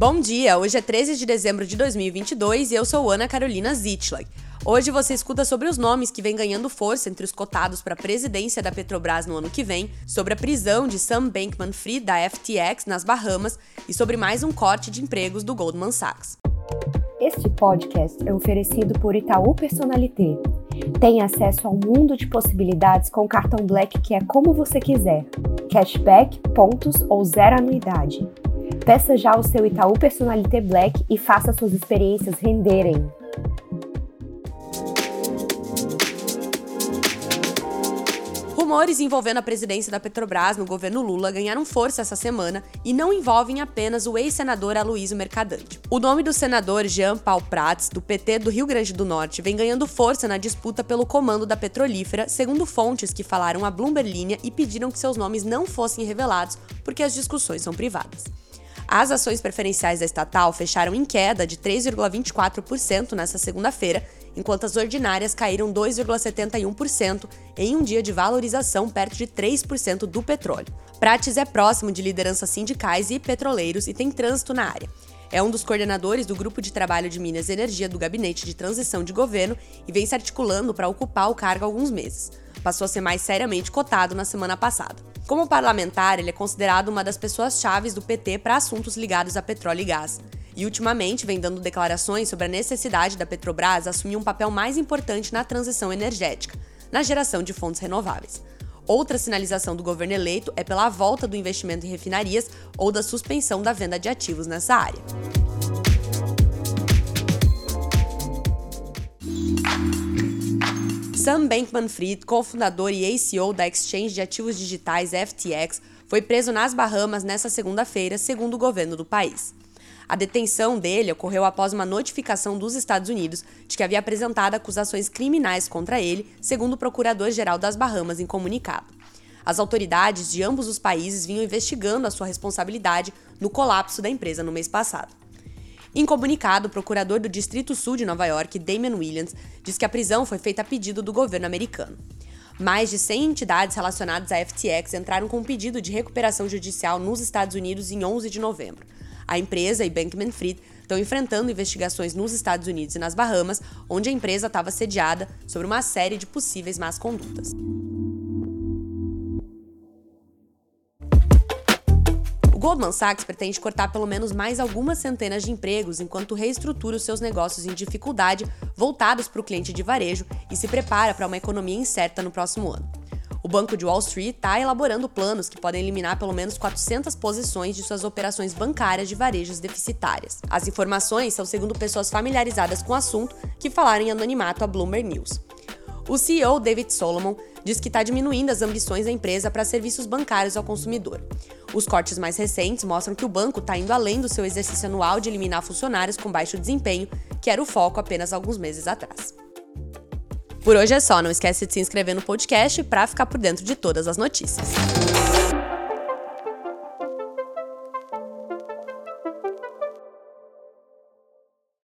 Bom dia, hoje é 13 de dezembro de 2022 e eu sou Ana Carolina Zitlag. Hoje você escuta sobre os nomes que vêm ganhando força entre os cotados para a presidência da Petrobras no ano que vem, sobre a prisão de Sam Bankman-Fried da FTX nas Bahamas e sobre mais um corte de empregos do Goldman Sachs. Este podcast é oferecido por Itaú Personalité. Tem acesso a um mundo de possibilidades com cartão Black que é como você quiser. Cashback, pontos ou zero anuidade. Peça já o seu Itaú Personalité Black e faça suas experiências renderem. Rumores envolvendo a presidência da Petrobras no governo Lula ganharam força essa semana e não envolvem apenas o ex-senador Aloysio Mercadante. O nome do senador Jean Paul Prats, do PT do Rio Grande do Norte, vem ganhando força na disputa pelo comando da petrolífera, segundo fontes que falaram a Bloomberg Linha e pediram que seus nomes não fossem revelados porque as discussões são privadas. As ações preferenciais da estatal fecharam em queda de 3,24% nesta segunda-feira, enquanto as ordinárias caíram 2,71% em um dia de valorização perto de 3% do petróleo. Prates é próximo de lideranças sindicais e petroleiros e tem trânsito na área. É um dos coordenadores do Grupo de Trabalho de Minas e Energia do Gabinete de Transição de Governo e vem se articulando para ocupar o cargo há alguns meses. Passou a ser mais seriamente cotado na semana passada. Como parlamentar, ele é considerado uma das pessoas-chave do PT para assuntos ligados a petróleo e gás e ultimamente vem dando declarações sobre a necessidade da Petrobras assumir um papel mais importante na transição energética, na geração de fontes renováveis. Outra sinalização do governo eleito é pela volta do investimento em refinarias ou da suspensão da venda de ativos nessa área. Sam Bankman-Fried, cofundador e ex-CEO da exchange de ativos digitais FTX, foi preso nas Bahamas nesta segunda-feira, segundo o governo do país. A detenção dele ocorreu após uma notificação dos Estados Unidos de que havia apresentado acusações criminais contra ele, segundo o Procurador-Geral das Bahamas em comunicado. As autoridades de ambos os países vinham investigando a sua responsabilidade no colapso da empresa no mês passado. Em comunicado, o procurador do Distrito Sul de Nova York, Damian Williams, diz que a prisão foi feita a pedido do governo americano. Mais de 100 entidades relacionadas à FTX entraram com um pedido de recuperação judicial nos Estados Unidos em 11 de novembro. A empresa e Bankman Fried estão enfrentando investigações nos Estados Unidos e nas Bahamas, onde a empresa estava sediada sobre uma série de possíveis más condutas. Goldman Sachs pretende cortar pelo menos mais algumas centenas de empregos enquanto reestrutura os seus negócios em dificuldade voltados para o cliente de varejo e se prepara para uma economia incerta no próximo ano. O Banco de Wall Street está elaborando planos que podem eliminar pelo menos 400 posições de suas operações bancárias de varejos deficitárias. As informações são segundo pessoas familiarizadas com o assunto que falaram em anonimato a Bloomberg News. O CEO David Solomon diz que está diminuindo as ambições da empresa para serviços bancários ao consumidor. Os cortes mais recentes mostram que o banco está indo além do seu exercício anual de eliminar funcionários com baixo desempenho, que era o foco apenas alguns meses atrás. Por hoje é só, não esquece de se inscrever no podcast para ficar por dentro de todas as notícias.